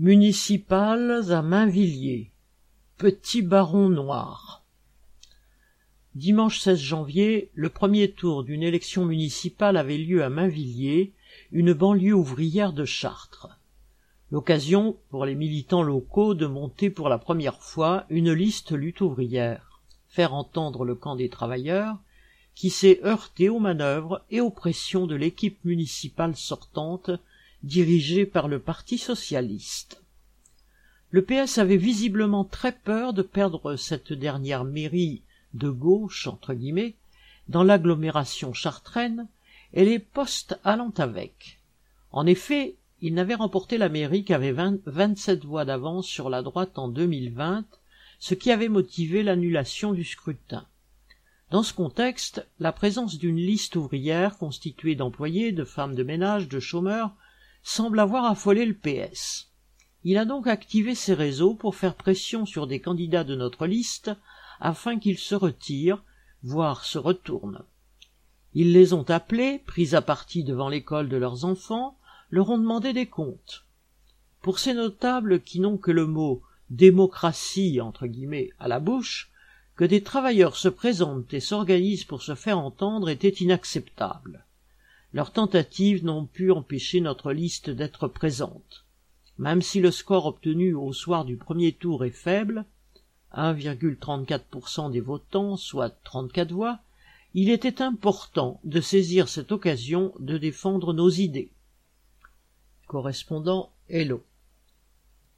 Municipales à Mainvilliers. Petit baron noir. Dimanche 16 janvier, le premier tour d'une élection municipale avait lieu à Mainvilliers, une banlieue ouvrière de Chartres. L'occasion pour les militants locaux de monter pour la première fois une liste lutte ouvrière, faire entendre le camp des travailleurs, qui s'est heurté aux manœuvres et aux pressions de l'équipe municipale sortante dirigée par le Parti socialiste. Le PS avait visiblement très peur de perdre cette dernière mairie de gauche, entre guillemets, dans l'agglomération chartraine, et les postes allant avec. En effet, il n'avait remporté la mairie qu'avait vingt-sept voix d'avance sur la droite en 2020, ce qui avait motivé l'annulation du scrutin. Dans ce contexte, la présence d'une liste ouvrière constituée d'employés, de femmes de ménage, de chômeurs, semble avoir affolé le PS. Il a donc activé ses réseaux pour faire pression sur des candidats de notre liste afin qu'ils se retirent, voire se retournent. Ils les ont appelés, pris à partie devant l'école de leurs enfants, leur ont demandé des comptes. Pour ces notables qui n'ont que le mot démocratie entre guillemets à la bouche, que des travailleurs se présentent et s'organisent pour se faire entendre était inacceptable. Leurs tentatives n'ont pu empêcher notre liste d'être présente. Même si le score obtenu au soir du premier tour est faible, 1,34% des votants, soit 34 voix, il était important de saisir cette occasion de défendre nos idées. Correspondant Hello.